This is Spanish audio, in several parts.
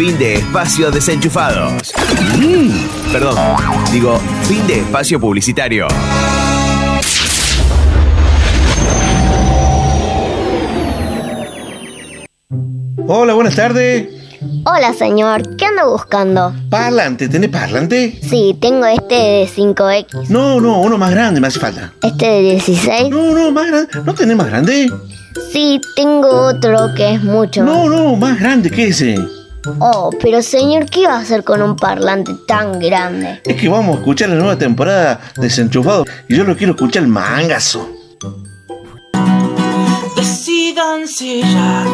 Fin de espacio desenchufados. Mm, perdón, digo, fin de espacio publicitario. Hola, buenas tardes. Hola, señor. ¿Qué ando buscando? Parlante. ¿Tenés parlante? Sí, tengo este de 5X. No, no, uno más grande me hace falta. ¿Este de 16? No, no, más grande. ¿No tenés más grande? Sí, tengo otro que es mucho. No, no, más grande que ese. Oh, pero señor, ¿qué va a hacer con un parlante tan grande? Es que vamos a escuchar la nueva temporada desenchufado y yo lo quiero escuchar el mangazo. Decídanse ya,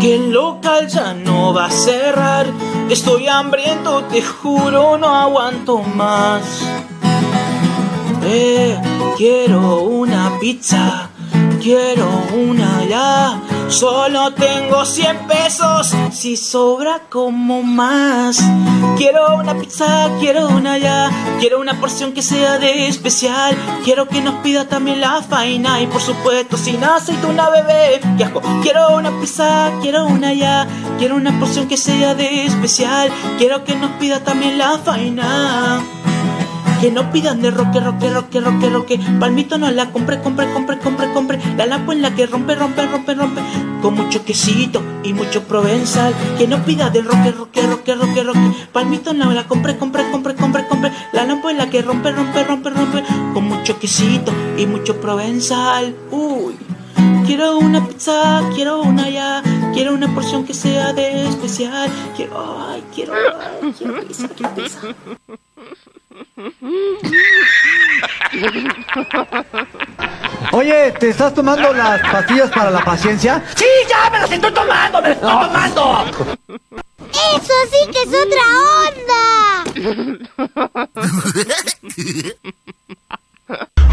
que el local ya no va a cerrar. Estoy hambriento, te juro, no aguanto más. Eh, quiero una pizza Quiero una ya. Solo tengo 100 pesos, si sobra como más. Quiero una pizza, quiero una ya, quiero una porción que sea de especial. Quiero que nos pida también la faina y por supuesto sin aceite una bebé. Quiero una pizza, quiero una ya, quiero una porción que sea de especial. Quiero que nos pida también la faina. Que no pidan de roque, roque, roque, roque, roque. Palmito no la compre, compre, compre, compre, compre. La lampo en la que rompe, rompe, rompe, rompe. Con mucho quesito y mucho provenzal. Que no pida de roque, roque, roque, roque, roque. Palmito no la compre, compre, compre, compre, compre. La lampo en la que rompe, rompe, rompe, rompe. Con mucho quesito y mucho provenzal. Uy. Quiero una pizza, quiero una ya, quiero una porción que sea de especial. Quiero, ay, quiero, ay, quiero pizza, quiero pizza. Oye, ¿te estás tomando las pastillas para la paciencia? ¡Sí, ya! ¡Me las estoy tomando! ¡Me las estoy ah. tomando! ¡Eso sí que es otra onda!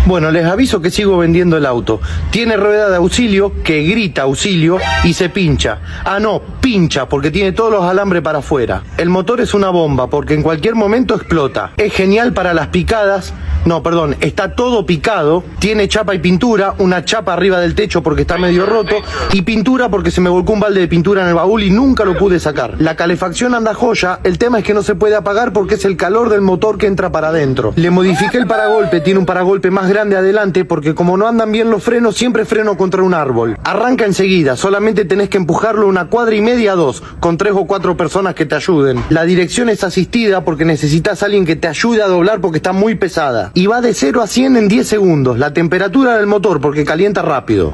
Bueno, les aviso que sigo vendiendo el auto. Tiene rueda de auxilio que grita auxilio y se pincha. Ah, no, pincha porque tiene todos los alambres para afuera. El motor es una bomba porque en cualquier momento explota. Es genial para las picadas. No, perdón, está todo picado. Tiene chapa y pintura, una chapa arriba del techo porque está medio roto y pintura porque se me volcó un balde de pintura en el baúl y nunca lo pude sacar. La calefacción anda joya, el tema es que no se puede apagar porque es el calor del motor que entra para adentro. Le modifiqué el paragolpe, tiene un paragolpe más grande de adelante porque como no andan bien los frenos, siempre freno contra un árbol. Arranca enseguida, solamente tenés que empujarlo una cuadra y media a dos, con tres o cuatro personas que te ayuden. La dirección es asistida porque necesitas a alguien que te ayude a doblar porque está muy pesada. Y va de 0 a 100 en 10 segundos. La temperatura del motor porque calienta rápido.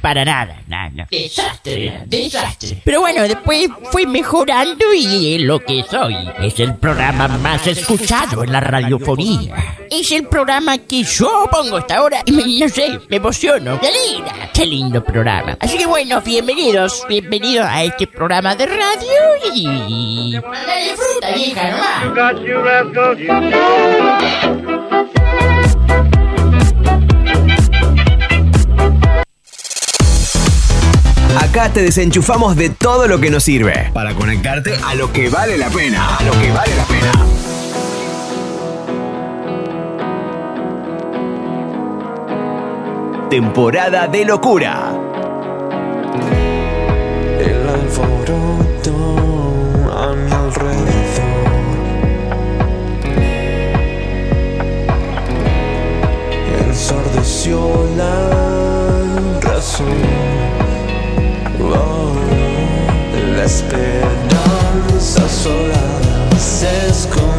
para nada, nada. Desastre, desastre. Pero bueno, después fui mejorando y lo que soy. Es el programa más escuchado en la radiofonía. Es el programa que yo pongo hasta ahora y me, no sé, me emociono. ¡Delira! ¡Qué lindo programa! Así que bueno, bienvenidos, bienvenidos a este programa de radio y... ¡Dale fruta, vieja, nomás! Acá te desenchufamos de todo lo que nos sirve para conectarte a lo que vale la pena. A lo que vale la pena. Temporada de locura. El alboroto a mi alrededor. Ensordeció la razón. esperadas asoladas. Es como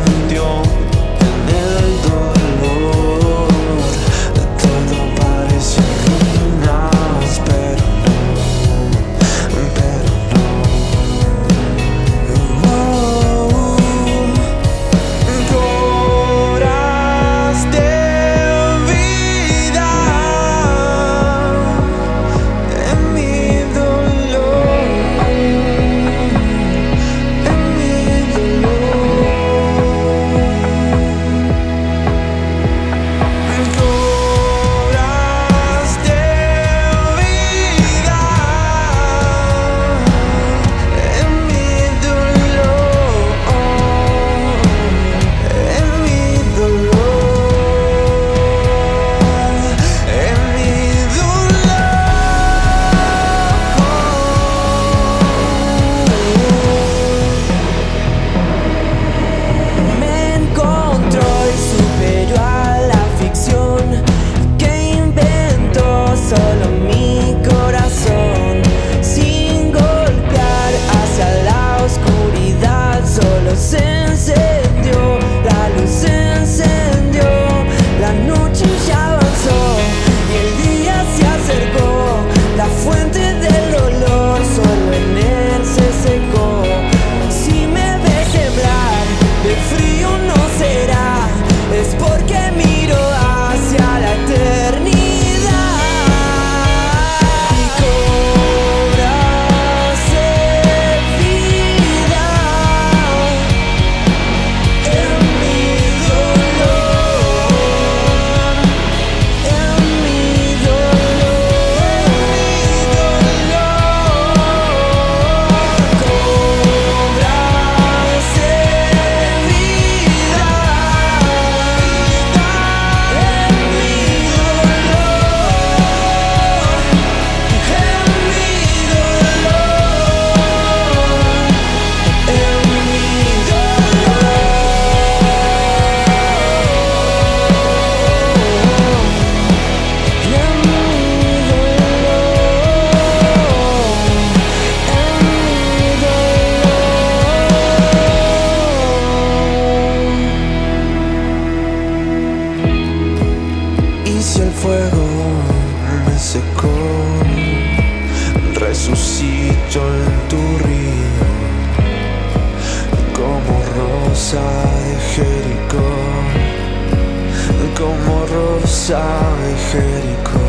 rosa de Jericó.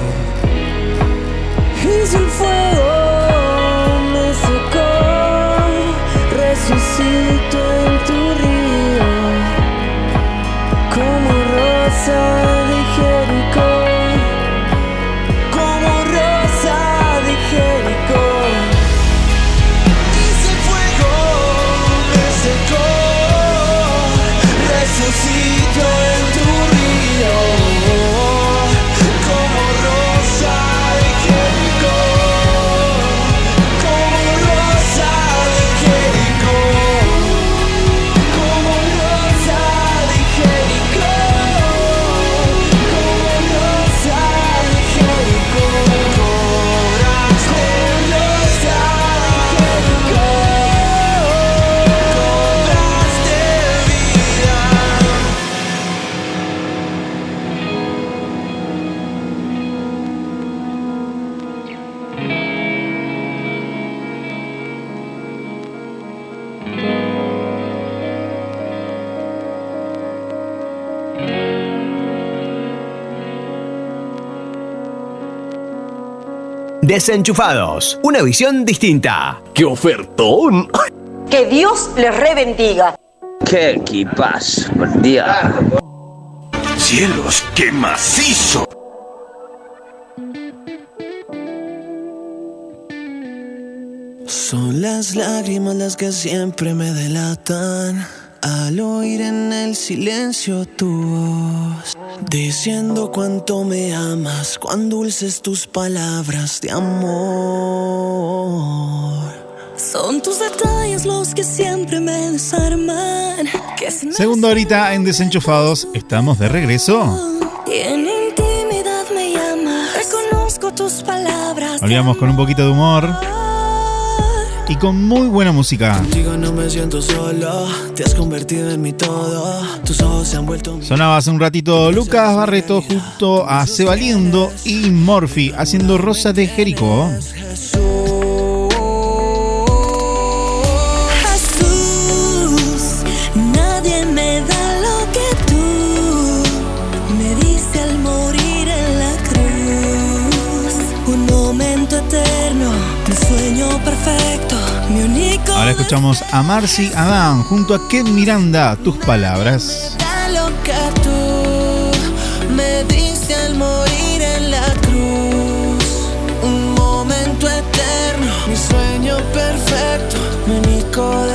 Y el fuego me secó, resucito en tu río, como rosa Desenchufados, una visión distinta. ¡Qué ofertón! Que Dios les rebendiga. ¡Qué equipazo! Por Dios. ¡Cielos, qué macizo! Son las lágrimas las que siempre me delatan al oír en el silencio tu voz, diciendo cuánto me amas, cuán dulces tus palabras de amor. Son tus detalles los que siempre me desarman. Que si me Segunda horita en Desenchufados, estamos de regreso. y en intimidad me llama. Reconozco tus palabras. Volvíamos con un poquito de humor y con muy buena música. Contigo no me siento solo, te has convertido en mi todo. Tus ojos se han vuelto mi Sonaba hace un ratito Lucas Barreto junto a Sebaliendo y Morphy haciendo Rosa de Jericó. Jesús, Escuchamos a Marcy Adán junto a Ken Miranda, tus palabras.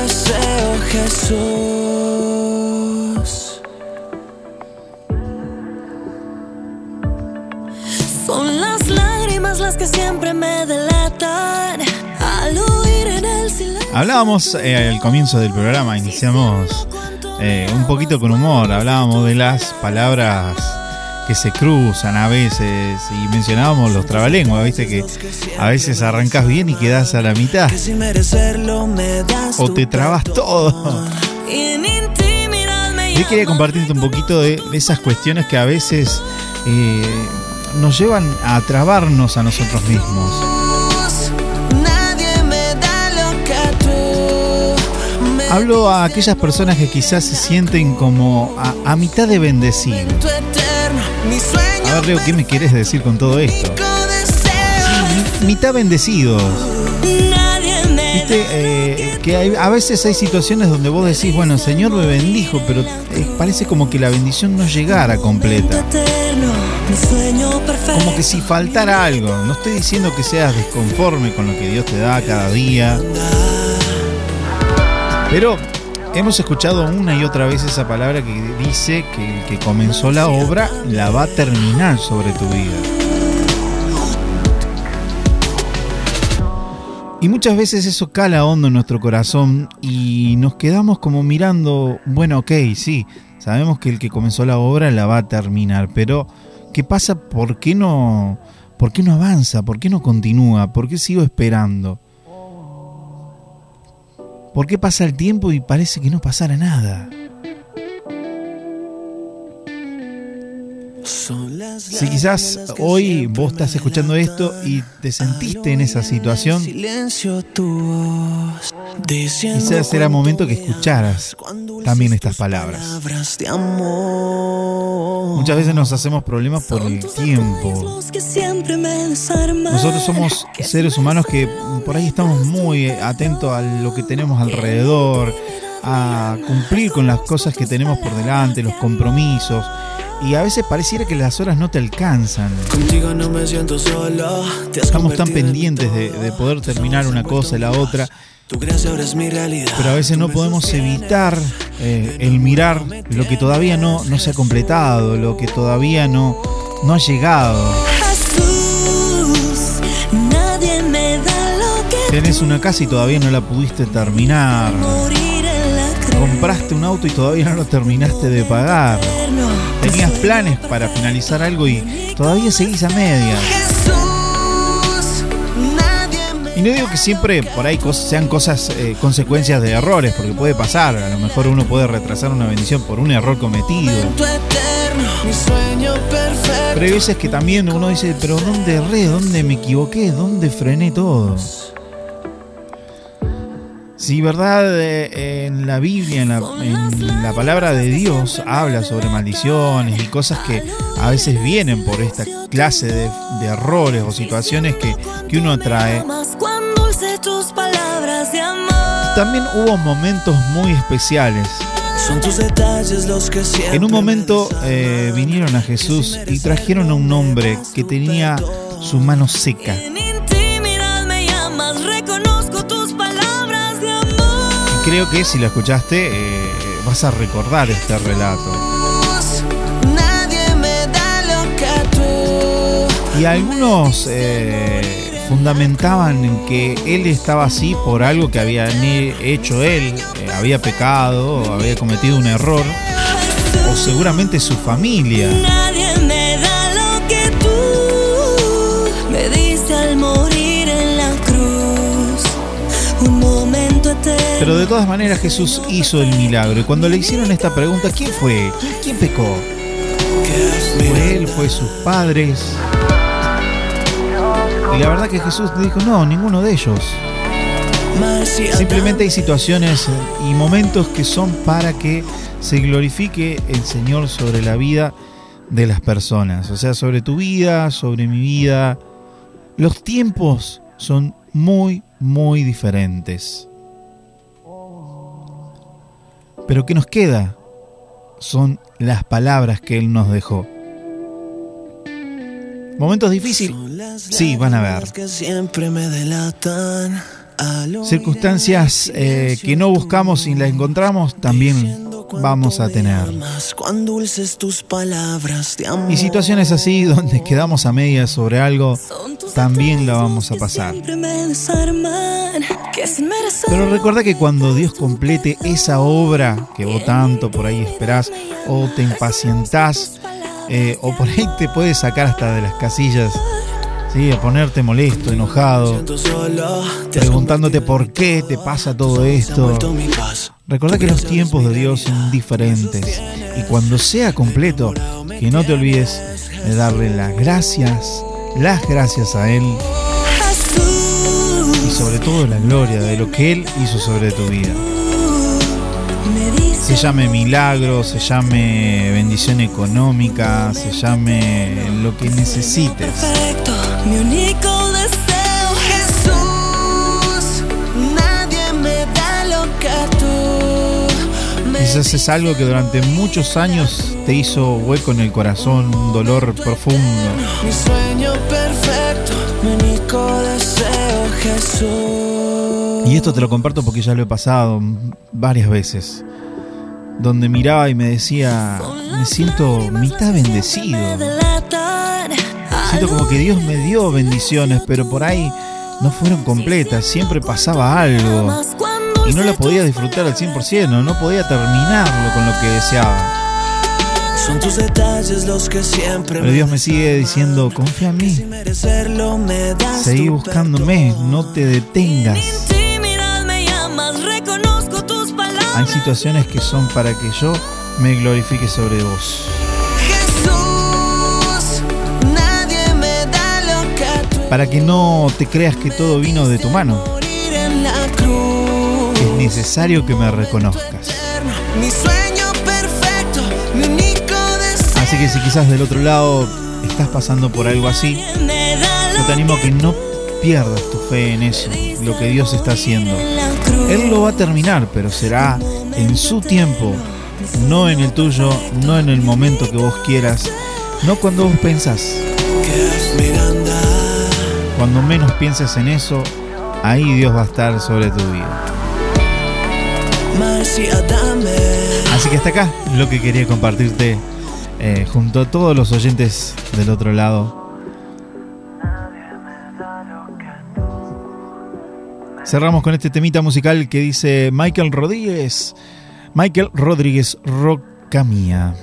deseo, Jesús. Son las lágrimas las que siempre me delatan Hablábamos eh, al comienzo del programa, iniciamos eh, un poquito con humor, hablábamos de las palabras que se cruzan a veces. Y mencionábamos los trabalenguas, viste que a veces arrancas bien y quedas a la mitad. O te trabas todo. Yo quería compartirte un poquito de, de esas cuestiones que a veces eh, nos llevan a trabarnos a nosotros mismos. Hablo a aquellas personas que quizás se sienten como a, a mitad de bendecido. A ver, Leo, ¿qué me quieres decir con todo esto? Mitad bendecidos. Viste, eh, que hay- a veces hay situaciones donde vos decís, bueno, el Señor me bendijo, pero eh, parece como que la bendición no llegara completa. Como que si faltara algo. No estoy diciendo que seas desconforme con lo que Dios te da cada día. Pero hemos escuchado una y otra vez esa palabra que dice que el que comenzó la obra la va a terminar sobre tu vida. Y muchas veces eso cala hondo en nuestro corazón y nos quedamos como mirando, bueno, ok, sí, sabemos que el que comenzó la obra la va a terminar, pero ¿qué pasa? ¿Por qué no, por qué no avanza? ¿Por qué no continúa? ¿Por qué sigo esperando? ¿Por qué pasa el tiempo y parece que no pasara nada? Si quizás hoy vos estás escuchando esto y te sentiste en esa situación, quizás era momento que escucharas también estas palabras. Muchas veces nos hacemos problemas por el tiempo. Nosotros somos seres humanos que por ahí estamos muy atentos a lo que tenemos alrededor, a cumplir con las cosas que tenemos por delante, los compromisos. Y a veces pareciera que las horas no te alcanzan. Contigo no me siento solo. Te has Estamos tan pendientes de, de poder terminar una cosa y la otra, Tu gracia ahora es mi realidad. pero a veces no podemos evitar eh, el mirar lo que todavía no, no se ha completado, lo que todavía no, no ha llegado. Tenés una casa y todavía no la pudiste terminar. Compraste un auto y todavía no lo terminaste de pagar. Tenías planes para finalizar algo y todavía seguís a medias. Y no digo que siempre por ahí sean cosas, eh, consecuencias de errores, porque puede pasar. A lo mejor uno puede retrasar una bendición por un error cometido. Pero hay veces que también uno dice, pero ¿dónde erré? ¿Dónde me equivoqué? ¿Dónde frené todo? Si verdad eh, en la Biblia, en la, en la palabra de Dios, habla sobre maldiciones y cosas que a veces vienen por esta clase de, de errores o situaciones que, que uno atrae, también hubo momentos muy especiales. Son tus detalles los que siempre En un momento eh, vinieron a Jesús y trajeron a un hombre que tenía su mano seca. Creo que si la escuchaste eh, vas a recordar este relato. Lo. Y algunos eh, fundamentaban en que él estaba así por algo que había hecho él, eh, había pecado, había cometido un error, o seguramente su familia. Pero de todas maneras Jesús hizo el milagro. Y cuando le hicieron esta pregunta, ¿quién fue? ¿Quién, pecó? ¿Fue él? ¿Fue sus padres? Y la verdad que Jesús dijo, no, ninguno de ellos. Simplemente hay situaciones y momentos que son para que se glorifique el Señor sobre la vida de las personas. O sea, sobre tu vida, sobre mi vida. Los tiempos son muy, muy diferentes. Pero ¿qué nos queda? Son las palabras que Él nos dejó. ¿Momentos difíciles? Sí, van a ver. Circunstancias eh, que no buscamos y las encontramos también vamos a tener. Y situaciones así donde quedamos a medias sobre algo, también la vamos a pasar. Pero recuerda que cuando Dios complete esa obra que vos tanto por ahí esperás o te impacientás, eh, o por ahí te puede sacar hasta de las casillas, ¿sí? a ponerte molesto, enojado, preguntándote por qué te pasa todo esto. Recordá que los tiempos de Dios son diferentes y cuando sea completo, que no te olvides de darle las gracias, las gracias a Él y sobre todo la gloria de lo que Él hizo sobre tu vida. Se llame milagro, se llame bendición económica, se llame lo que necesites. Mi único deseo, Jesús. Nadie me da lo que tú me Quizás es algo que durante muchos años te hizo hueco en el corazón, un dolor profundo. Mi sueño perfecto, mi único deseo, Jesús. Y esto te lo comparto porque ya lo he pasado varias veces. Donde miraba y me decía, me siento mitad bendecido. Siento como que Dios me dio bendiciones, pero por ahí no fueron completas, siempre pasaba algo. Y no la podía disfrutar al 100%, no, no podía terminarlo con lo que deseaba. Son tus detalles los que siempre Pero Dios me sigue diciendo, confía en mí, seguí buscándome, no te detengas. Hay situaciones que son para que yo me glorifique sobre vos. Para que no te creas que todo vino de tu mano. Es necesario que me reconozcas. Así que si quizás del otro lado estás pasando por algo así, yo te animo a que no pierdas tu fe en eso, lo que Dios está haciendo. Él lo va a terminar, pero será en su tiempo, no en el tuyo, no en el momento que vos quieras, no cuando vos pensás. Cuando menos pienses en eso, ahí Dios va a estar sobre tu vida. Así que hasta acá lo que quería compartirte eh, junto a todos los oyentes del otro lado. Cerramos con este temita musical que dice Michael Rodríguez. Michael Rodríguez Rocamía.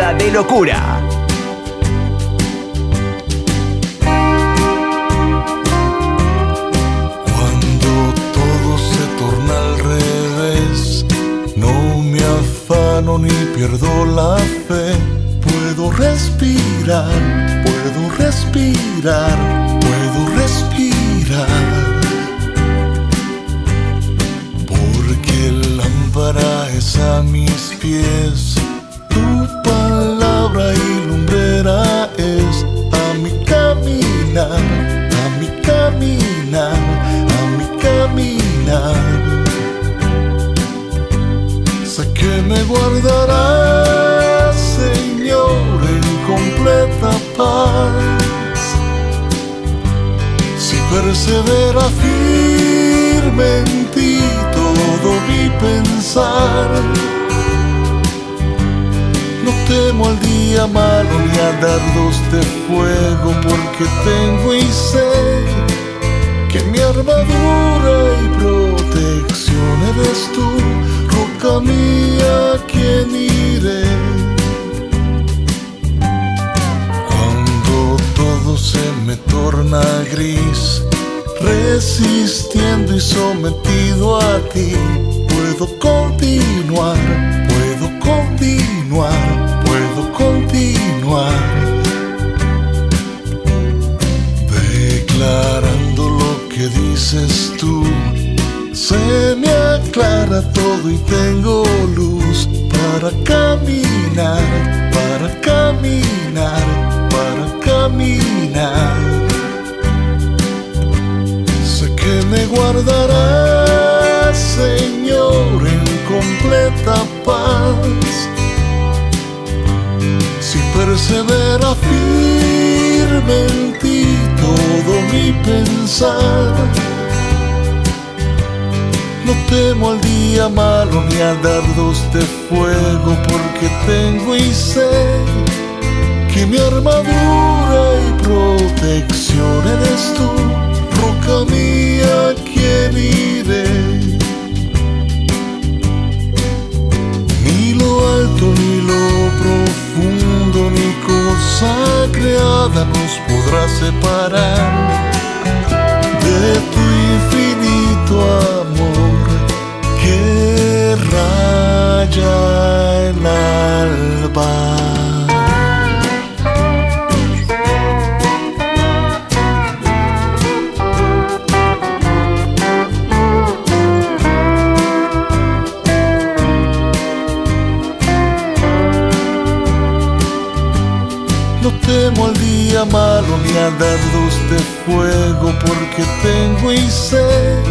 De locura. Cuando todo se torna al revés, no me afano ni pierdo la fe. Puedo respirar, puedo respirar, puedo respirar. Porque lámpara es a mis pies, Si persevera firme en ti todo mi pensar. No temo al día malo ni a dardos de fuego porque tengo y sé que mi armadura y protección eres tú, roca mía, quien iré. Cuando todo se me torna gris, resistiendo y sometido a ti, puedo continuar, puedo continuar, puedo continuar. Declarando lo que dices tú, se me aclara todo y tengo luz para caminar, para caminar, para caminar. Que me guardarás, Señor, en completa paz. Si persevera firme en ti todo mi pensar. No temo al día malo ni a dardos de fuego porque tengo y sé que mi armadura y protección eres tú, roca mía, vida vive. Ni lo alto, ni lo profundo, ni cosa creada nos podrá separar de tu infinito amor que raya el alba. Al día malo ni a dardos de fuego porque tengo y sé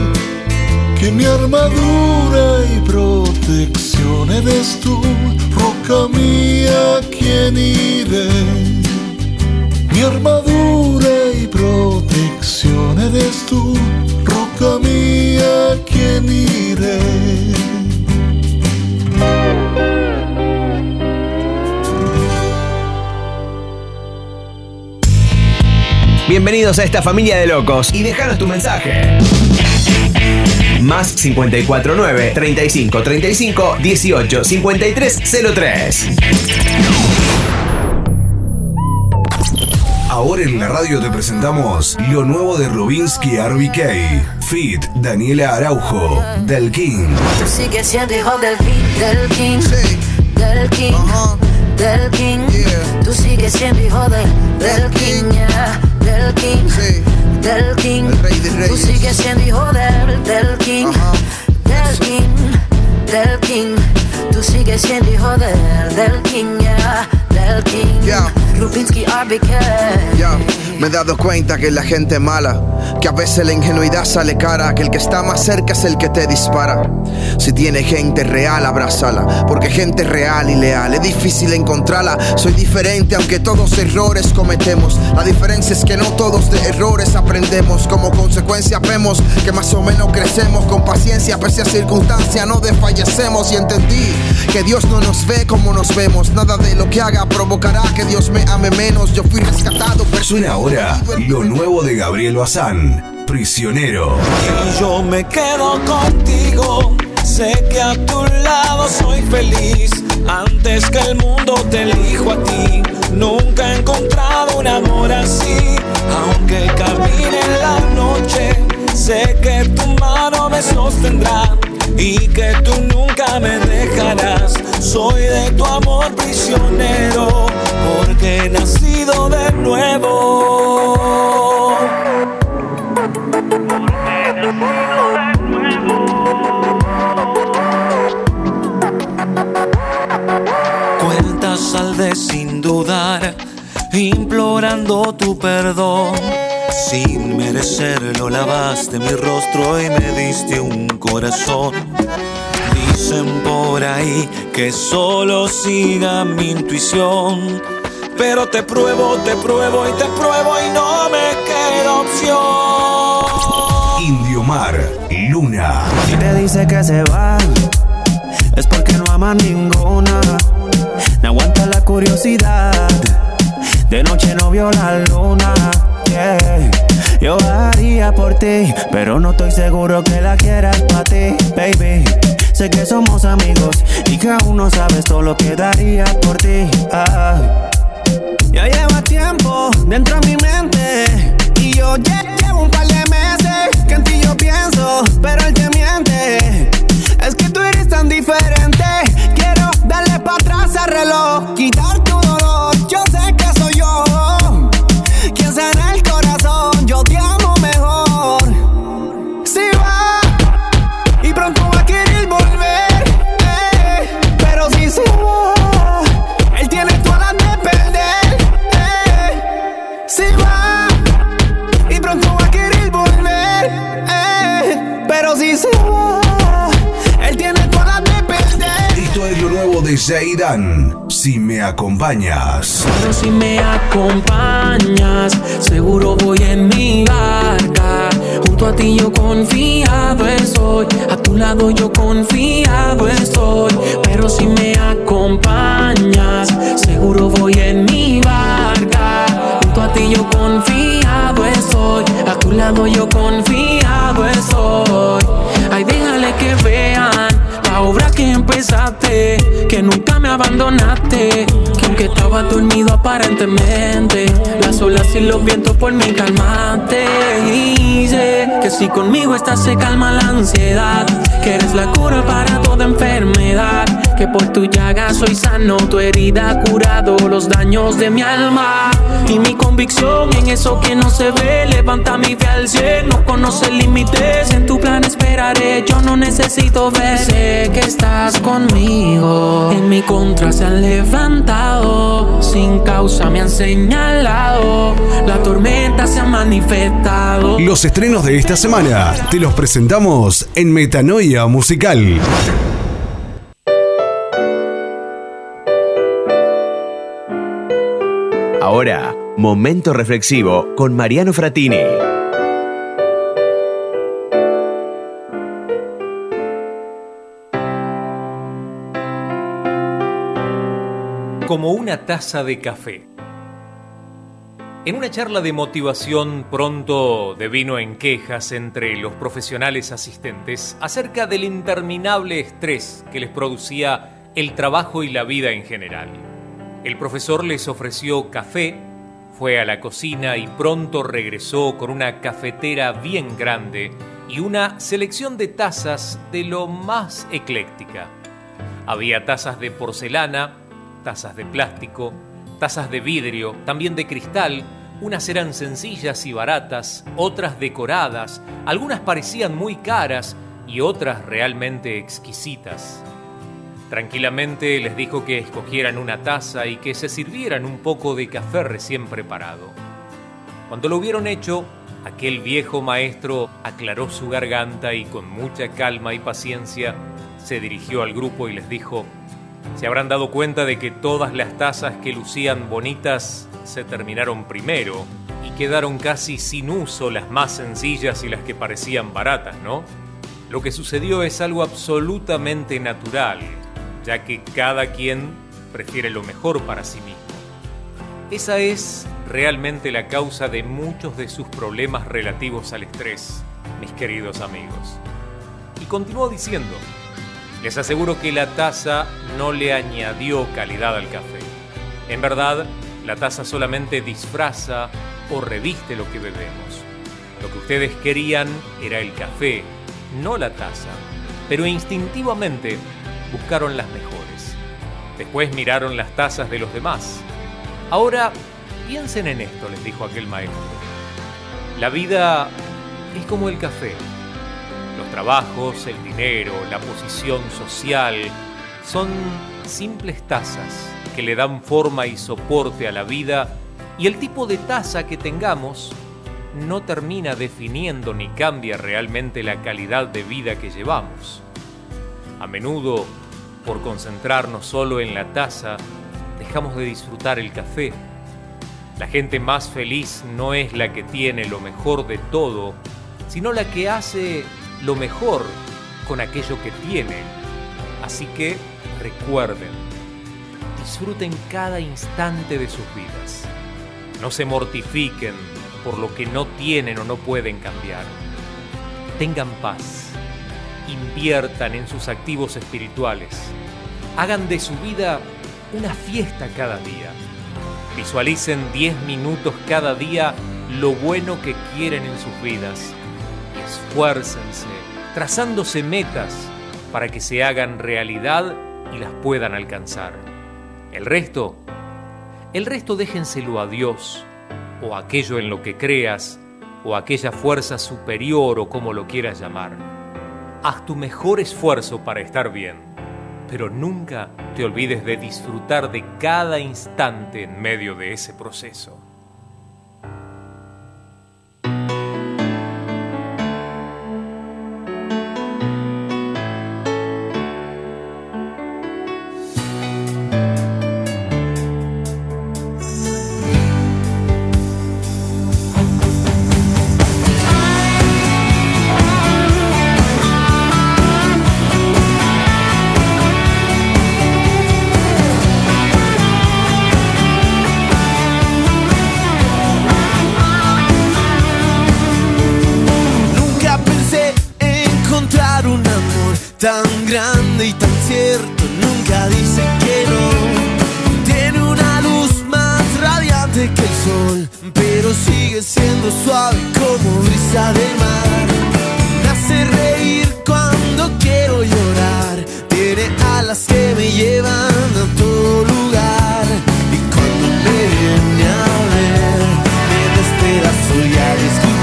que mi armadura y protección eres tú, roca mía, quien iré. Mi armadura y protección eres tú, roca mía, Bienvenidos a esta familia de locos y déjanos tu mensaje. Más 549 35 35 18 53 03. Ahora en la radio te presentamos lo nuevo de Rubinsky RBK, Fit Daniela Araujo, Del King. Tú sigues siendo hijo del king, del king, del king, del king. Tú sigues siendo hijo del, del king, yeah, del king, del king. Tú sigues siendo hijo del, del king, del king, del king. Tú sigues siendo hijo del, del king, yeah, del king. Rubinsky RBK. Ya, me he dado cuenta que la gente mala, que a veces la ingenuidad sale cara, que el que está más cerca es el que te dispara. Si tiene gente real, abrázala, porque gente real y leal es difícil encontrarla. Soy diferente, aunque todos errores cometemos. La diferencia es que no todos de errores aprendemos. Como consecuencia, vemos que más o menos crecemos con paciencia, pese a circunstancia, no desfallecemos. Y entendí que Dios no nos ve como nos vemos. Nada de lo que haga provocará que Dios me ame menos. Yo fui rescatado, pero Suena ahora lo nuevo de Gabriel Bazán, Prisionero. Y yo me quedo contigo. Sé que a tu lado soy feliz. Antes que el mundo te elijo a ti. Nunca he encontrado un amor así. Aunque camine en la noche, sé que tu mano me sostendrá. Y que tú nunca me dejarás. Soy de tu amor prisionero. Porque he nacido de nuevo. Cuentas al de sin dudar, implorando tu perdón. Sin merecerlo lavaste mi rostro y me diste un corazón. Dicen por ahí que solo siga mi intuición. Pero te pruebo, te pruebo y te pruebo y no me queda opción. Indio Mar, Luna. Si te dice que se va, es porque no ama ninguna. No aguanta la curiosidad. De noche no vio la luna. yeah. Yo haría por ti, pero no estoy seguro que la quieras para ti, baby. Sé que somos amigos y que aún no sabes todo lo que daría por ti. Ah. Ya lleva tiempo dentro de mi mente y yo ya llevo un par de meses que en ti yo pienso, pero él te miente. Zaidan, Si me acompañas. Pero si me acompañas, seguro voy en mi barca. Junto a ti yo confiado estoy, a tu lado yo confiado estoy. Pero si me acompañas, seguro voy en mi barca. Junto a ti yo confiado estoy, a tu lado yo confiado estoy. Ay, déjale que vean obra que empezaste, que nunca me abandonaste, que aunque estaba dormido aparentemente, las olas y los vientos por mí calmaste. Y sé que si conmigo estás se calma la ansiedad, que eres la cura para toda enfermedad, que por tu llaga soy sano, tu herida ha curado los daños de mi alma. Y mi convicción en eso que no se ve, levanta mi fe al cielo, no conoce límites, en tu plan esperaré, yo no necesito ver. Que estás conmigo, en mi contra se han levantado, sin causa me han señalado. La tormenta se ha manifestado. Los estrenos de esta semana te los presentamos en Metanoia Musical. Ahora, momento reflexivo con Mariano Fratini. Como una taza de café. En una charla de motivación pronto devino en quejas entre los profesionales asistentes acerca del interminable estrés que les producía el trabajo y la vida en general. El profesor les ofreció café, fue a la cocina y pronto regresó con una cafetera bien grande y una selección de tazas de lo más ecléctica. Había tazas de porcelana, tazas de plástico, tazas de vidrio, también de cristal, unas eran sencillas y baratas, otras decoradas, algunas parecían muy caras y otras realmente exquisitas. Tranquilamente les dijo que escogieran una taza y que se sirvieran un poco de café recién preparado. Cuando lo hubieron hecho, aquel viejo maestro aclaró su garganta y con mucha calma y paciencia se dirigió al grupo y les dijo, se habrán dado cuenta de que todas las tazas que lucían bonitas se terminaron primero y quedaron casi sin uso las más sencillas y las que parecían baratas, ¿no? Lo que sucedió es algo absolutamente natural, ya que cada quien prefiere lo mejor para sí mismo. Esa es realmente la causa de muchos de sus problemas relativos al estrés, mis queridos amigos. Y continuó diciendo, les aseguro que la taza no le añadió calidad al café. En verdad, la taza solamente disfraza o reviste lo que bebemos. Lo que ustedes querían era el café, no la taza, pero instintivamente buscaron las mejores. Después miraron las tazas de los demás. Ahora, piensen en esto, les dijo aquel maestro. La vida es como el café. Los trabajos, el dinero, la posición social son simples tazas que le dan forma y soporte a la vida y el tipo de taza que tengamos no termina definiendo ni cambia realmente la calidad de vida que llevamos. A menudo, por concentrarnos solo en la taza, dejamos de disfrutar el café. La gente más feliz no es la que tiene lo mejor de todo, sino la que hace lo mejor con aquello que tiene. Así que recuerden, disfruten cada instante de sus vidas. No se mortifiquen por lo que no tienen o no pueden cambiar. Tengan paz. Inviertan en sus activos espirituales. Hagan de su vida una fiesta cada día. Visualicen 10 minutos cada día lo bueno que quieren en sus vidas esfuércense trazándose metas para que se hagan realidad y las puedan alcanzar. El resto, el resto déjenselo a Dios o aquello en lo que creas o aquella fuerza superior o como lo quieras llamar. Haz tu mejor esfuerzo para estar bien, pero nunca te olvides de disfrutar de cada instante en medio de ese proceso. Tan grande y tan cierto. Nunca dice que no. Tiene una luz más radiante que el sol, pero sigue siendo suave como brisa del mar. Me hace reír cuando quiero llorar. Tiene alas que me llevan a todo lugar. Y cuando me viene a ver, me despedazo y al escuchar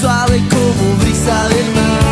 suave como brisa del mar.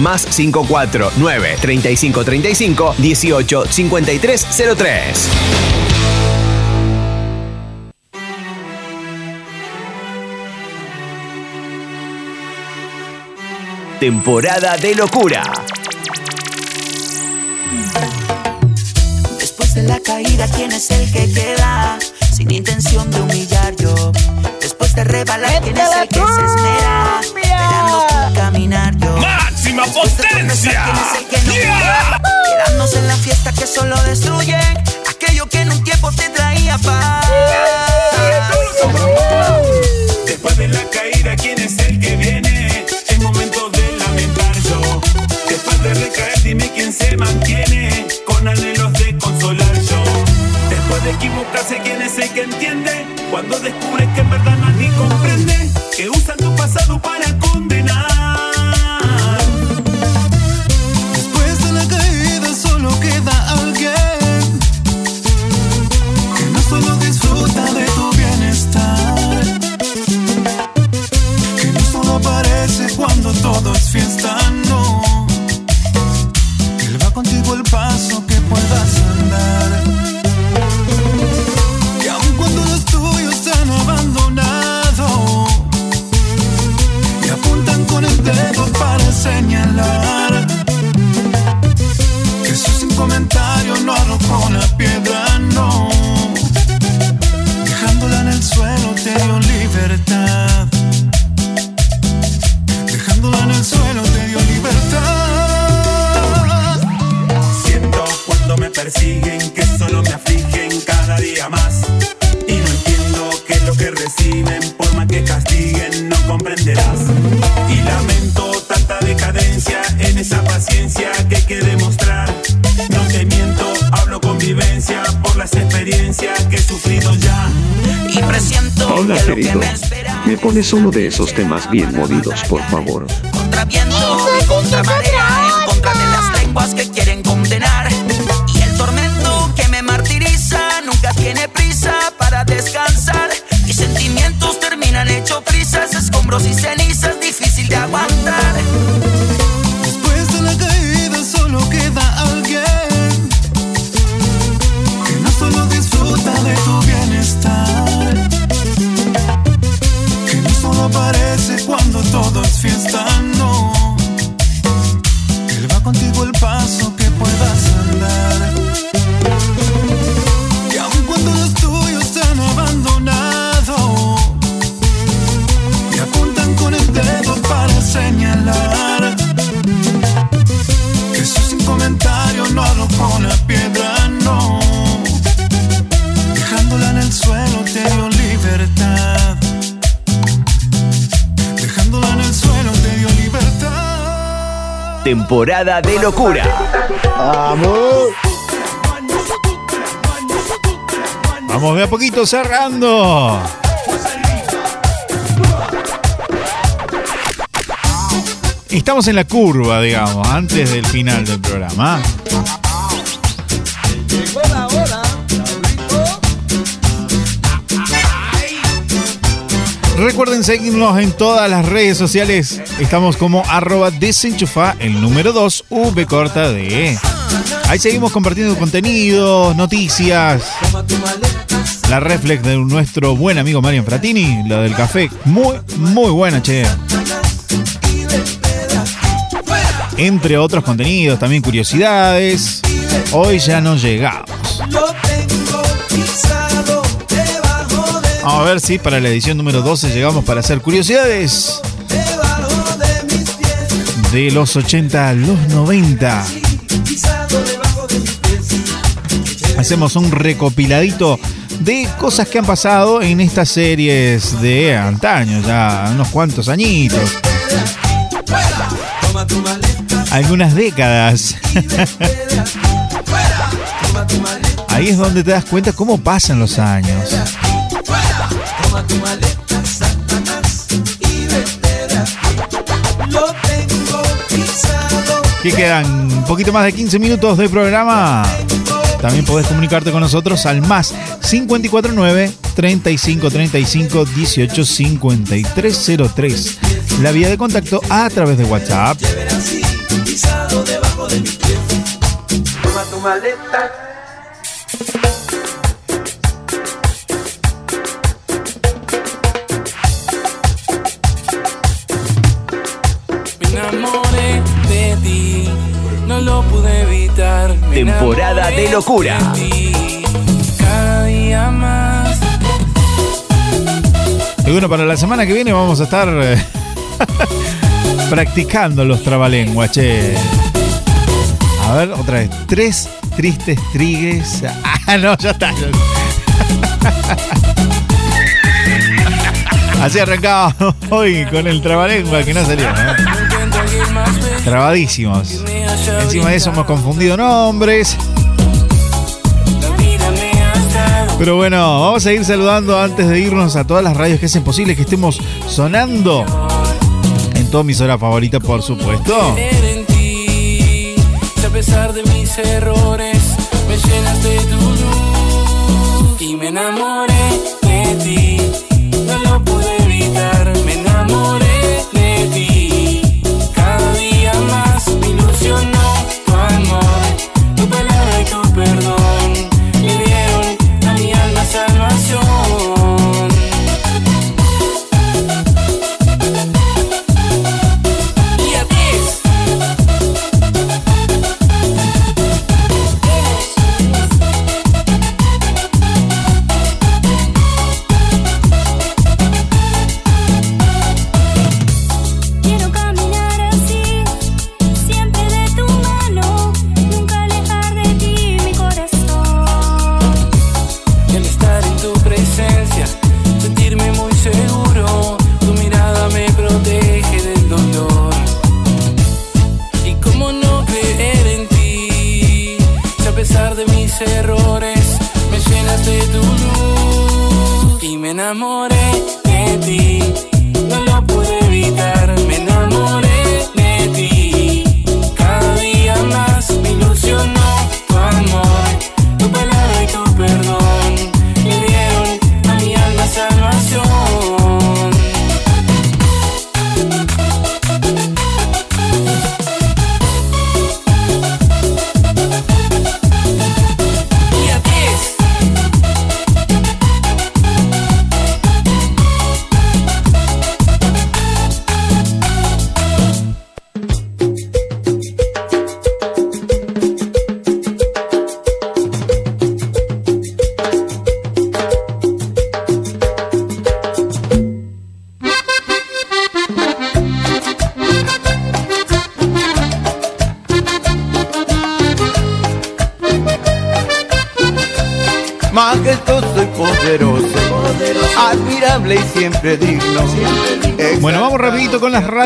Más 549 3535 18 53 03. Temporada de locura. Después de la caída, ¿quién es el que queda? Sin intención de humillar yo. Después de rebalar, ¿quién es el que se esmera? Esperando caminar yo. ¡Máxima Después de tropezar, ¿quién es el que no mira? Quedándose en la fiesta que solo destruyen aquello que en un tiempo te traía paz. Después de la caída, ¿quién es el que viene? Es momento de lamentar yo. Después de recaer, dime quién se mantiene con anhelos de consolar yo. Después de equivocarse, ¿quién es el que entiende? Cuando descubres que en verdad nadie comprende que usan tu pasado para condenar. Todo es fiesta, no. Él va contigo el paso que puedas persiguen que solo me afligen cada día más. Y no entiendo que lo que reciben, por más que castiguen, no comprenderás. Y lamento tanta decadencia en esa paciencia que hay que demostrar. No te miento, hablo con vivencia por las experiencias que he sufrido ya. Y presiento Hola, que lo que querido. me espera ¿Me pones uno de esos temas bien movidos, por favor? contra viento contra marea, temporada de locura. ¡Vamos! Vamos de a poquito cerrando. Estamos en la curva, digamos, antes del final del programa. Recuerden seguirnos en todas las redes sociales. Estamos como arroba desenchufa, el número 2, V corta de. Ahí seguimos compartiendo contenidos, noticias. La reflex de nuestro buen amigo Marian Fratini, la del café. Muy, muy buena, che. Entre otros contenidos, también curiosidades. Hoy ya no llegamos. Vamos a ver si para la edición número 12 llegamos para hacer curiosidades. De los 80 a los 90. Hacemos un recopiladito de cosas que han pasado en estas series de antaño, ya unos cuantos añitos. Algunas décadas. Ahí es donde te das cuenta cómo pasan los años. Que quedan un poquito más de 15 minutos de programa. También podés comunicarte con nosotros al más 549 35 35 18 53 03. La vía de contacto a través de WhatsApp. Toma tu maleta. Temporada de locura. Y bueno, para la semana que viene vamos a estar eh, practicando los trabalenguas, che. A ver, otra vez. Tres tristes trigues. Ah, no, ya está. Así arrancaba hoy con el trabalengua que no salió, ¿no? Trabadísimos. Encima de eso hemos confundido nombres. Pero bueno, vamos a ir saludando antes de irnos a todas las radios que hacen posible que estemos sonando en toda mi hora favorita, por supuesto. Me enamoré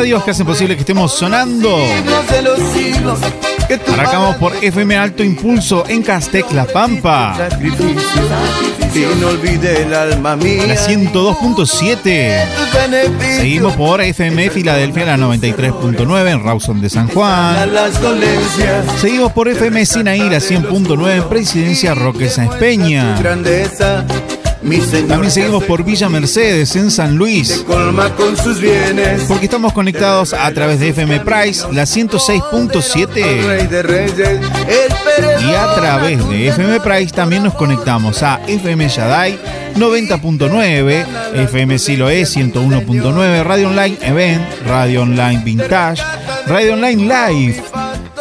radios que hacen posible que estemos sonando. Arrancamos por FM Alto Impulso en Castec, La Pampa. La 102.7. tus beneficios. Seguimos por FM Filadelfia, la 93.9 en Rawson de San Juan. Seguimos por FM Sinaí, la 100.9 en Presidencia Roque Sáenz Peña. También seguimos por Villa Mercedes en San Luis. Porque estamos conectados a través de FM Price, la 106.7. Rey de reyes, el Pérez. Y a través de FM Price también nos conectamos a FM Yadai 90.9, FM Siloe 101.9, Radio Online Event, Radio Online Vintage, Radio Online Live,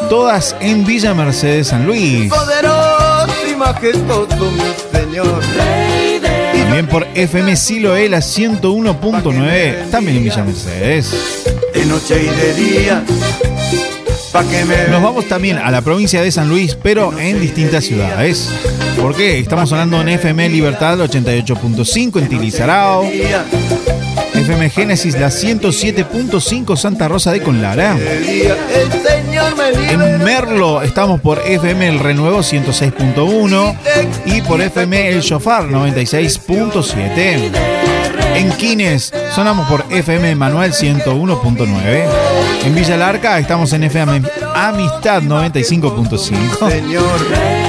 todas en Villa Mercedes San Luis. poderoso y majestuoso, mi Señor. También por FM Siloe la 101.9, también en Villa Mercedes. De noche y de día, pa' que me Nos vamos también a la provincia de San Luis, pero en distintas ciudades. ¿Por qué? Estamos sonando en FM Libertad 88.5 en Tilizarao, FM Génesis la 107.5 Santa Rosa de Conlara. En. Merlo estamos por FM El Renuevo 106.1 y por FM El Shofar 96.7. En Quines sonamos por FM Manuel 101.9. En Villa Larca estamos en FM Amistad 95.5. Señor,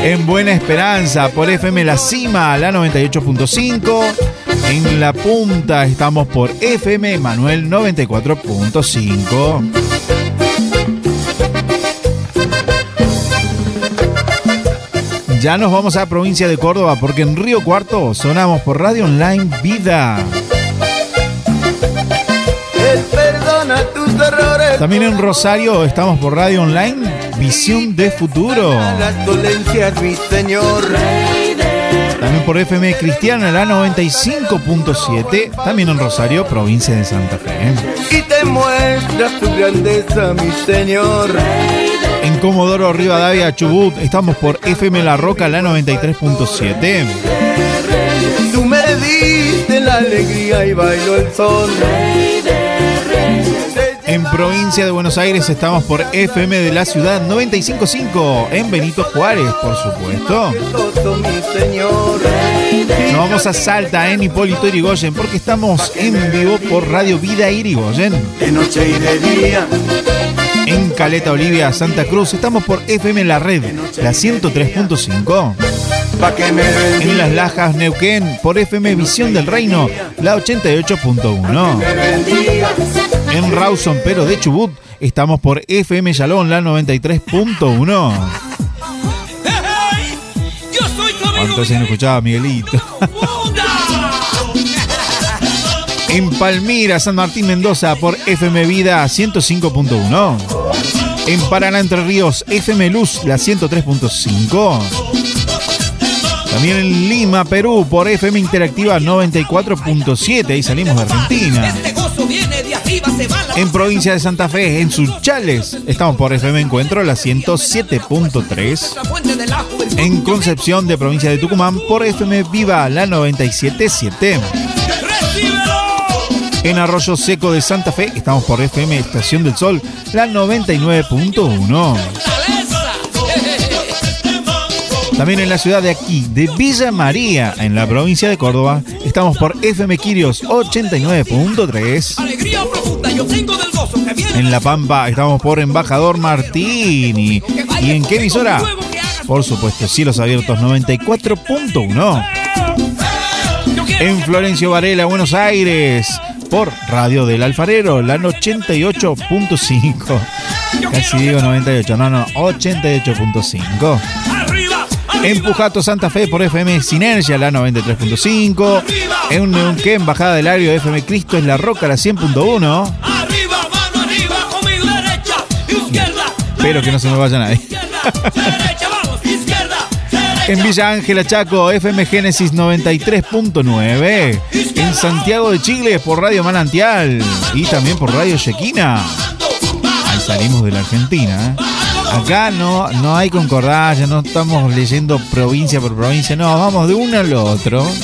En Buena Esperanza por FM La Cima, la 98.5. En La Punta estamos por FM Manuel 94.5. Ya nos vamos a provincia de Córdoba porque en Río Cuarto sonamos por Radio Online Vida. Errores. También en Rosario estamos por Radio Online Visión de Futuro. También por FM Cristiana, la 95.7. También en Rosario, provincia de Santa Fe. Y te muestra tu grandeza, mi Señor. En Comodoro Rivadavia, Chubut, estamos por FM La Roca, la 93.7. Tú me diste la alegría y bailo el sol. En provincia de Buenos Aires estamos por FM de la ciudad 95.5. En Benito Juárez, por supuesto. Nos vamos a Salta, en Hipólito Irigoyen, porque estamos en vivo por Radio Vida Irigoyen. De noche y de día. En Caleta Olivia, Santa Cruz, estamos por FM La Red, la 103.5. Pa' que me En Las Lajas, Neuquén, por FM Visión del Reino, la 88.1. En Rawson, pero de Chubut, estamos por FM Yalón, la 93.1. ¿Cuánto se no escuchaba Miguelito? En Palmira, San Martín Mendoza, por FM Vida 105.1. En Paraná, Entre Ríos, FM Luz, la 103.5. También en Lima, Perú, por FM Interactiva 94.7. Ahí salimos de Argentina. En provincia de Santa Fe, en Suchales, estamos por FM Encuentro, la 107.3. En Concepción de provincia de Tucumán, por FM Viva, la 97.7. En Arroyo Seco de Santa Fe, estamos por FM Estación del Sol, la 99.1. También en la ciudad de aquí, de Villa María, en la provincia de Córdoba, estamos por FM Quirios 89.3. En La Pampa estamos por Embajador Martini. ¿Y en qué emisora? Por supuesto, Cielos Abiertos 94.1. En Florencio Varela, Buenos Aires, por Radio del Alfarero, la 88.5. Casi digo 98, no, no, 88.5. En Pujato Santa Fe por FM Sinergia, la 93.5. En Neuquén, Bajada del Ario, FM Cristo es la Roca, la 100.1. Espero que no se me vaya nadie. En Villa Ángela Chaco, FM Génesis 93.9. En Santiago de Chile por Radio Manantial. Y también por Radio Chequina. Ahí salimos de la Argentina. ¿eh? Acá no, no hay concordancia, no estamos leyendo provincia por provincia, no, vamos de uno al otro.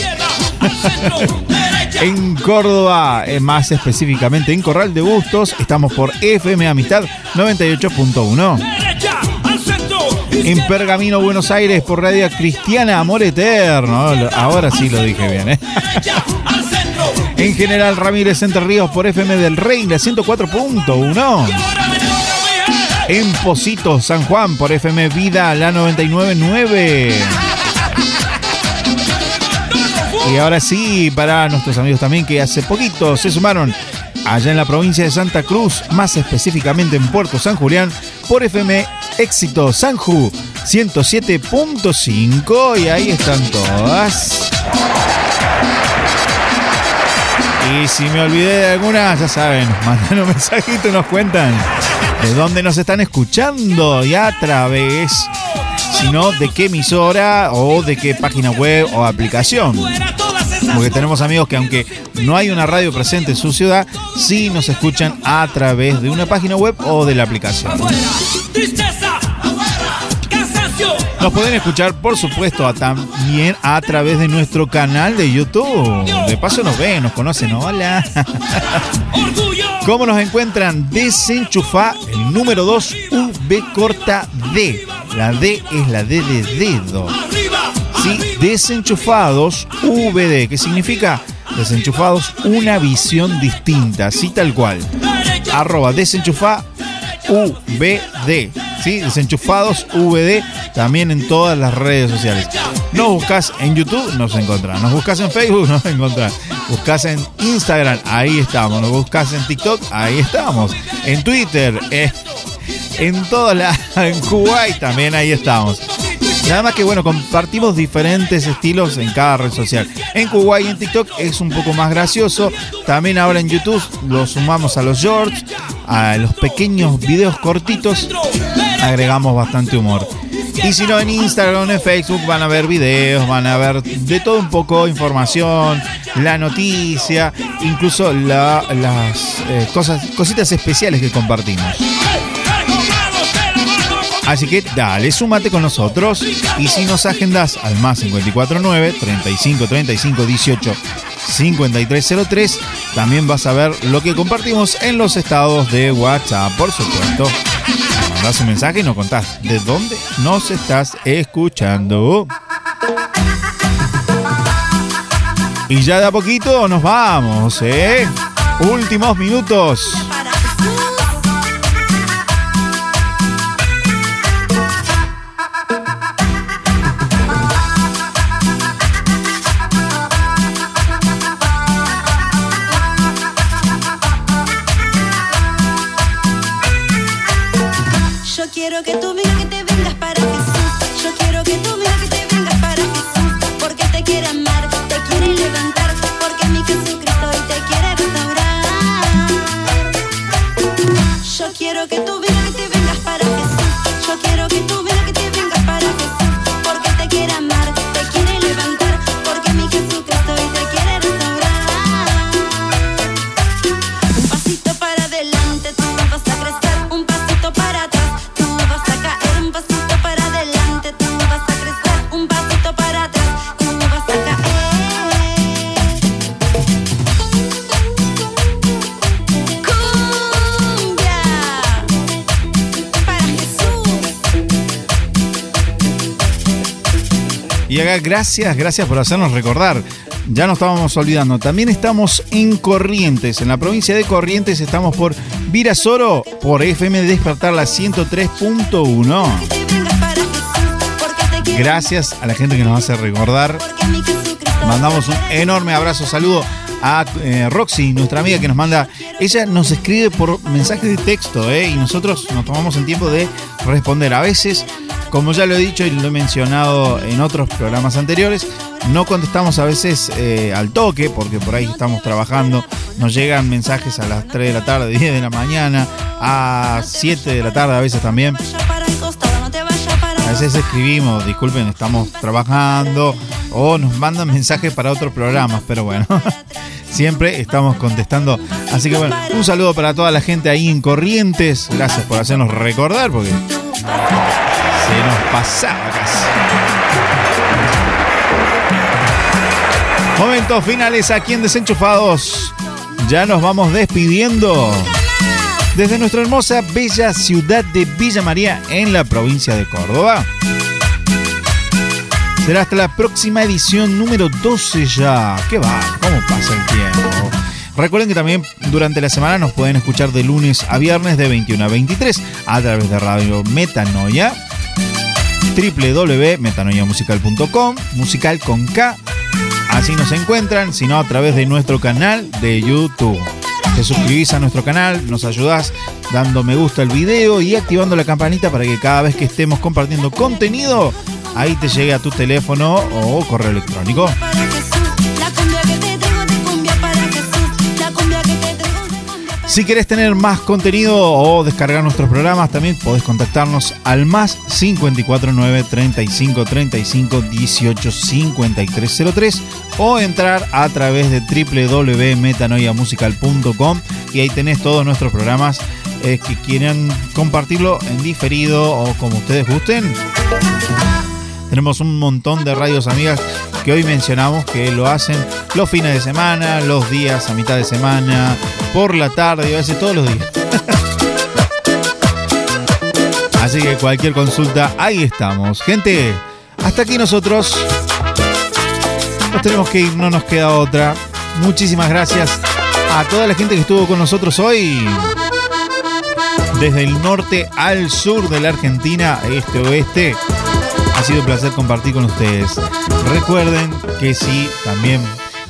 En Córdoba, eh, más específicamente en Corral de Bustos, estamos por FM Amistad 98.1. En Pergamino, Buenos Aires, por Radio Cristiana Amor Eterno. Ahora sí lo dije bien, ¿eh? En General Ramírez Entre Ríos, por FM del Rey, la 104.1. En Positos, San Juan, por FM Vida, la 99.9. Y ahora sí, para nuestros amigos también que hace poquito se sumaron allá en la provincia de Santa Cruz, más específicamente en Puerto San Julián, por FM Éxito Sanju 107.5 y ahí están todas. Y si me olvidé de alguna, ya saben, mandan un mensajito y nos cuentan de dónde nos están escuchando y a través, sino de qué emisora o de qué página web o aplicación. Porque tenemos amigos que aunque no hay una radio presente en su ciudad, sí nos escuchan a través de una página web o de la aplicación. Nos pueden escuchar, por supuesto, a- también a través de nuestro canal de YouTube. De paso nos ven, nos conocen. Hola. ¿Cómo nos encuentran? Desenchufa, el número 2, V corta D. La D es la D de dedo. Sí, desenchufados VD, que significa desenchufados una visión distinta, así tal cual. Arroba desenchufa VD, ¿sí? Desenchufados VD, también en todas las redes sociales. Nos buscas en YouTube, nos encontrás. Nos buscas en Facebook, nos encontrás. Buscas en Instagram, ahí estamos. Nos buscas en TikTok, ahí estamos. En Twitter, eh, en todas las. En Kuwait también ahí estamos. Nada más que bueno, compartimos diferentes estilos en cada red social. En Kuwait y en TikTok es un poco más gracioso. También ahora en YouTube lo sumamos a los shorts, a los pequeños videos cortitos. Agregamos bastante humor. Y si no, en Instagram, en Facebook van a ver videos, van a ver de todo un poco, información, la noticia, incluso la- las eh, cosas, cositas especiales que compartimos. Así que dale, súmate con nosotros y si nos agendas al más 549 35 35 18 5303, también vas a ver lo que compartimos en los estados de WhatsApp, por supuesto. Mandás un mensaje y nos contás de dónde nos estás escuchando. Y ya de a poquito nos vamos, ¿eh? Últimos minutos. Quiero que tú mira gracias, gracias por hacernos recordar. Ya nos estábamos olvidando. También estamos en Corrientes. En la provincia de Corrientes estamos por Virasoro, por FM Despertar la 103.1. Gracias a la gente que nos hace recordar. Mandamos un enorme abrazo, saludo a eh, Roxy, nuestra amiga que nos manda. Ella nos escribe por mensaje de texto eh, y nosotros nos tomamos el tiempo de responder. A veces, como ya lo he dicho y lo he mencionado en otros programas anteriores, no contestamos a veces eh, al toque porque por ahí estamos trabajando. Nos llegan mensajes a las 3 de la tarde, 10 de la mañana, a 7 de la tarde a veces también. A veces escribimos, disculpen, estamos trabajando o nos mandan mensajes para otros programas, pero bueno, siempre estamos contestando. Así que bueno, un saludo para toda la gente ahí en Corrientes. Gracias por hacernos recordar porque se. Momentos finales aquí en Desenchufados. Ya nos vamos despidiendo desde nuestra hermosa bella ciudad de Villa María en la provincia de Córdoba. Será hasta la próxima edición número 12 ya. ¿Qué va? ¿Cómo pasa el tiempo? Recuerden que también durante la semana nos pueden escuchar de lunes a viernes de 21 a 23 a través de Radio Metanoia, www.metanoiamusical.com, musical con K. Así nos encuentran, sino a través de nuestro canal de YouTube. Te suscribís a nuestro canal, nos ayudás dando me gusta al video y activando la campanita para que cada vez que estemos compartiendo contenido, ahí te llegue a tu teléfono o correo electrónico. Si querés tener más contenido o descargar nuestros programas, también podés contactarnos al más 549 35 35 18 5303 o entrar a través de www.metanoiamusical.com y ahí tenés todos nuestros programas eh, que quieran compartirlo en diferido o como ustedes gusten. Tenemos un montón de radios amigas que hoy mencionamos que lo hacen los fines de semana, los días a mitad de semana, por la tarde, a veces todos los días. Así que cualquier consulta, ahí estamos. Gente, hasta aquí nosotros. Nos tenemos que ir, no nos queda otra. Muchísimas gracias a toda la gente que estuvo con nosotros hoy. Desde el norte al sur de la Argentina, este oeste. Ha sido un placer compartir con ustedes. Recuerden que si también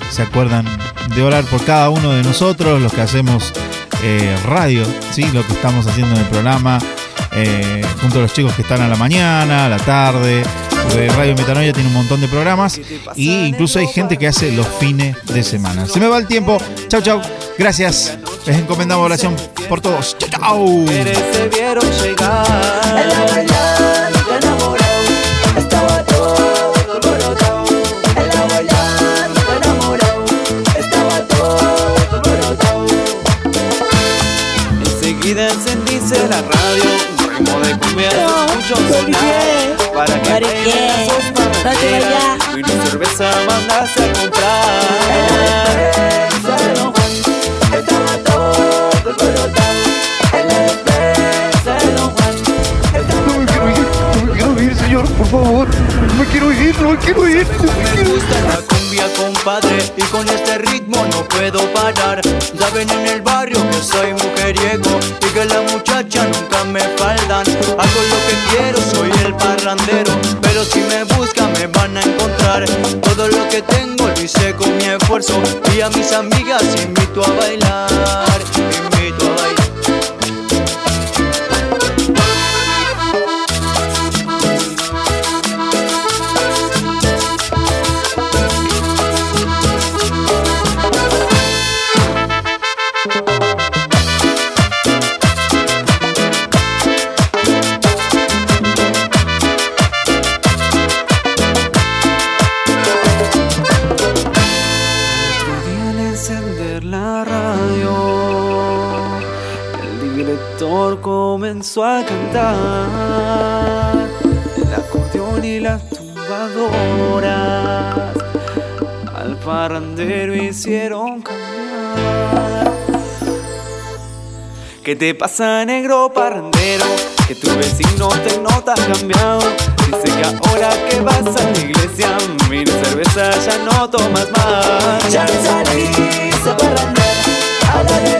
se acuerdan de orar por cada uno de nosotros, los que hacemos eh, radio, ¿sí? lo que estamos haciendo en el programa, eh, junto a los chicos que están a la mañana, a la tarde. porque Radio Metanoia tiene un montón de programas e incluso hay gente que hace los fines de semana. Se me va el tiempo. Chau, chau. Gracias. Les encomendamos oración por todos. Chau, chau. La radio, un ritmo de cumbia sonar. Para que parrandera, y una cerveza mandaste a comprar. Estaba todo alborotado. En la despensa de Don Juan. No me quiero ir, señor, por favor. No me quiero ir, no me quiero ir. Me gusta la cumbia, compadre, y con este ritmo no puedo parar. Saben en el barrio que soy mujeriego y que las muchachas nunca me faltan. Hago lo que quiero, soy el parrandero, pero si me buscan me van a encontrar. Todo lo que tengo lo hice con mi esfuerzo y a mis amigas invito a bailar. Comenzó a cantar el acordeón y las tumbadoras. Al parrandero hicieron cambiar. ¿Qué te pasa, negro parrandero? Que tu vecino te nota cambiado. Dice que ahora que vas a la iglesia, mil cerveza ya no tomas más. Ya saliste a parrandear, habla de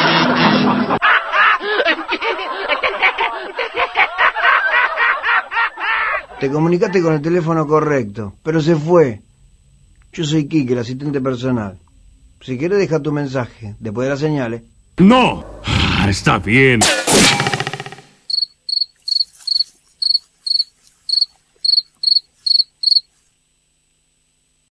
Te comunicaste con el teléfono correcto, pero se fue. Yo soy Kike, el asistente personal. Si quieres, deja tu mensaje después de las señales. ¡No! está bien.